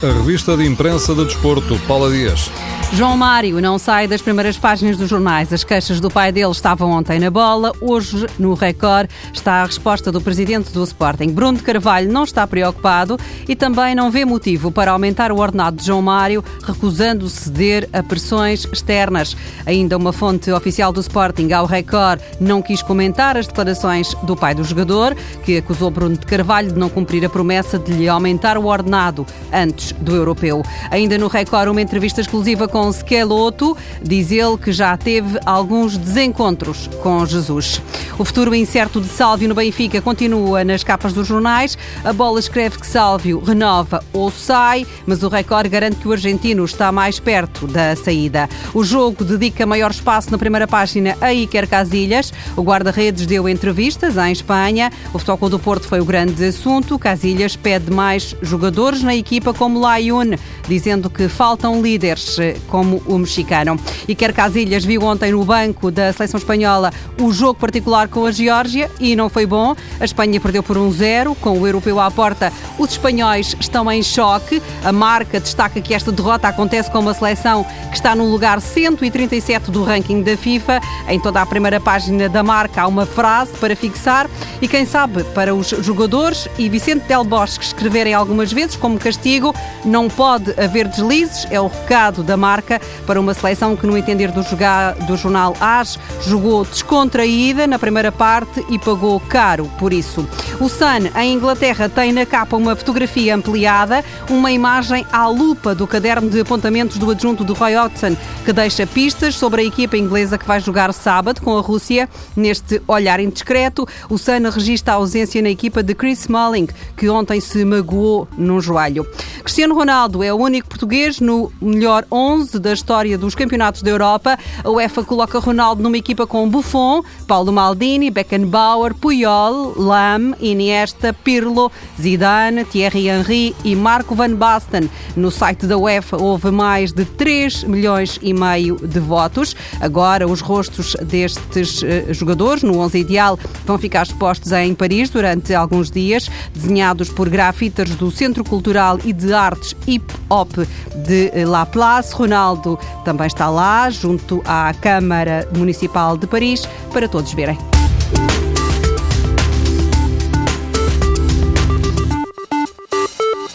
A revista de imprensa do desporto, Paula Dias. João Mário não sai das primeiras páginas dos jornais. As queixas do pai dele estavam ontem na bola. Hoje, no Record, está a resposta do presidente do Sporting. Bruno de Carvalho não está preocupado e também não vê motivo para aumentar o ordenado de João Mário, recusando ceder a pressões externas. Ainda uma fonte oficial do Sporting ao Record não quis comentar as declarações do pai do jogador, que acusou Bruno de Carvalho de não cumprir a promessa de lhe aumentar o ordenado antes do europeu. Ainda no Record, uma entrevista exclusiva com Skeloto, diz ele que já teve alguns desencontros com Jesus. O futuro incerto de Sálvio no Benfica continua nas capas dos jornais. A bola escreve que Sálvio renova ou sai, mas o Record garante que o argentino está mais perto da saída. O jogo dedica maior espaço na primeira página a Iker Casilhas. O guarda-redes deu entrevistas em Espanha. O Futebol do Porto foi o grande assunto. Casilhas pede mais jogadores na equipa como Layun, dizendo que faltam líderes eh, como o mexicano. E Quer Casilhas viu ontem no banco da seleção espanhola o jogo particular com a Geórgia e não foi bom. A Espanha perdeu por 1-0, com o europeu à porta. Os espanhóis estão em choque. A marca destaca que esta derrota acontece com uma seleção que está no lugar 137 do ranking da FIFA. Em toda a primeira página da marca há uma frase para fixar e quem sabe para os jogadores e Vicente Del Bosque escreverem algumas vezes como castigo não pode haver deslizes, é o recado da marca para uma seleção que, no entender do, do jornal AS, jogou descontraída na primeira parte e pagou caro por isso. O Sun, em Inglaterra, tem na capa uma fotografia ampliada, uma imagem à lupa do caderno de apontamentos do adjunto do Roy Hodgson, que deixa pistas sobre a equipa inglesa que vai jogar sábado com a Rússia. Neste olhar indiscreto, o Sun registra a ausência na equipa de Chris Smalling, que ontem se magoou num joelho. Cristiano Ronaldo é o único português no melhor 11 da história dos campeonatos da Europa. A UEFA coloca Ronaldo numa equipa com Buffon, Paulo Maldini, Beckenbauer, Puyol, Lam, Iniesta, Pirlo, Zidane, Thierry Henry e Marco Van Basten. No site da UEFA houve mais de 3 milhões e meio de votos. Agora os rostos destes uh, jogadores no 11 ideal vão ficar expostos em Paris durante alguns dias, desenhados por grafitas do Centro Cultural e de Artes Hip Hop de La Place. Ronaldo também está lá, junto à Câmara Municipal de Paris, para todos verem.